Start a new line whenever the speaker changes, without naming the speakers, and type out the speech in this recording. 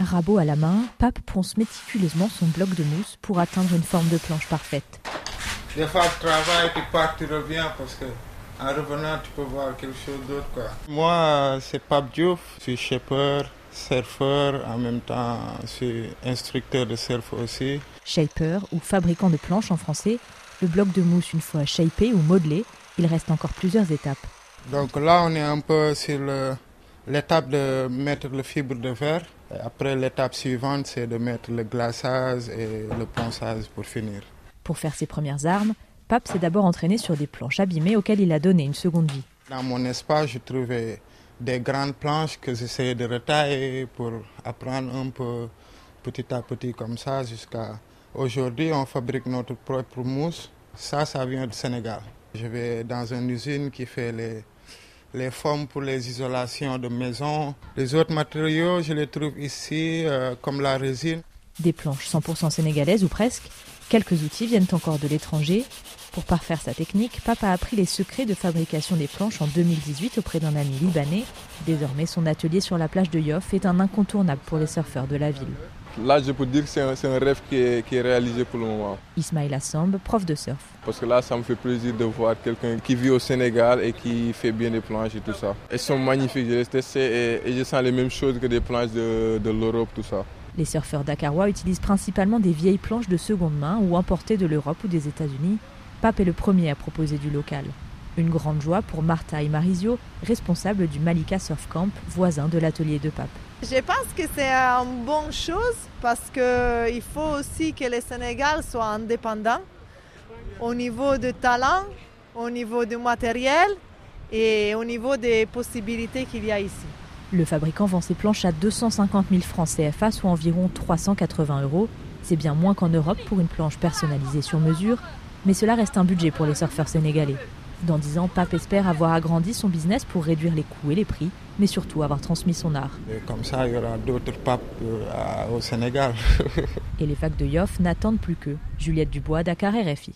Rabot à la main, Pape ponce méticuleusement son bloc de mousse pour atteindre une forme de planche parfaite.
Des fois, tu travailles, tu pars, tu reviens parce que en revenant, tu peux voir quelque chose d'autre. Quoi. Moi, c'est Pape Diouf, je suis shaper, surfeur, en même temps, je suis instructeur de surf aussi.
Shaper, ou fabricant de planches en français, le bloc de mousse une fois shapé ou modelé, il reste encore plusieurs étapes.
Donc là, on est un peu sur l'étape de mettre le fibre de verre. Après, l'étape suivante, c'est de mettre le glaçage et le ponçage pour finir.
Pour faire ses premières armes, Pape s'est d'abord entraîné sur des planches abîmées auxquelles il a donné une seconde vie.
Dans mon espace, je trouvais des grandes planches que j'essayais de retailler pour apprendre un peu petit à petit comme ça jusqu'à aujourd'hui. On fabrique notre propre mousse. Ça, ça vient du Sénégal. Je vais dans une usine qui fait les, les formes pour les isolations de maisons. Les autres matériaux, je les trouve ici, euh, comme la résine.
Des planches 100% sénégalaises ou presque. Quelques outils viennent encore de l'étranger. Pour parfaire sa technique, Papa a appris les secrets de fabrication des planches en 2018 auprès d'un ami libanais. Désormais, son atelier sur la plage de Yoff est un incontournable pour les surfeurs de la ville.
Là, je peux dire que c'est un, rêve qui est, qui est, réalisé pour le moment.
Ismail Assamb, prof de surf.
Parce que là, ça me fait plaisir de voir quelqu'un qui vit au Sénégal et qui fait bien des planches et tout ça. Elles sont magnifiques, je les testé et, je sens les mêmes choses que des planches de, de l'Europe, tout ça.
Les surfeurs dakarois utilisent principalement des vieilles planches de seconde main ou importées de l'Europe ou des États-Unis. Pape est le premier à proposer du local. Une grande joie pour Martha et Marizio, responsables du Malika Surf Camp, voisin de l'atelier de Pape.
Je pense que c'est une bonne chose parce qu'il faut aussi que le Sénégal soit indépendant au niveau du talent, au niveau du matériel et au niveau des possibilités qu'il y a ici.
Le fabricant vend ses planches à 250 000 francs CFA, soit environ 380 euros. C'est bien moins qu'en Europe pour une planche personnalisée sur mesure, mais cela reste un budget pour les surfeurs sénégalais. Dans 10 ans, Pape espère avoir agrandi son business pour réduire les coûts et les prix, mais surtout avoir transmis son art.
comme ça, il y aura d'autres papes euh, au Sénégal.
et les facs de Yoff n'attendent plus que Juliette Dubois, Dakar RFI.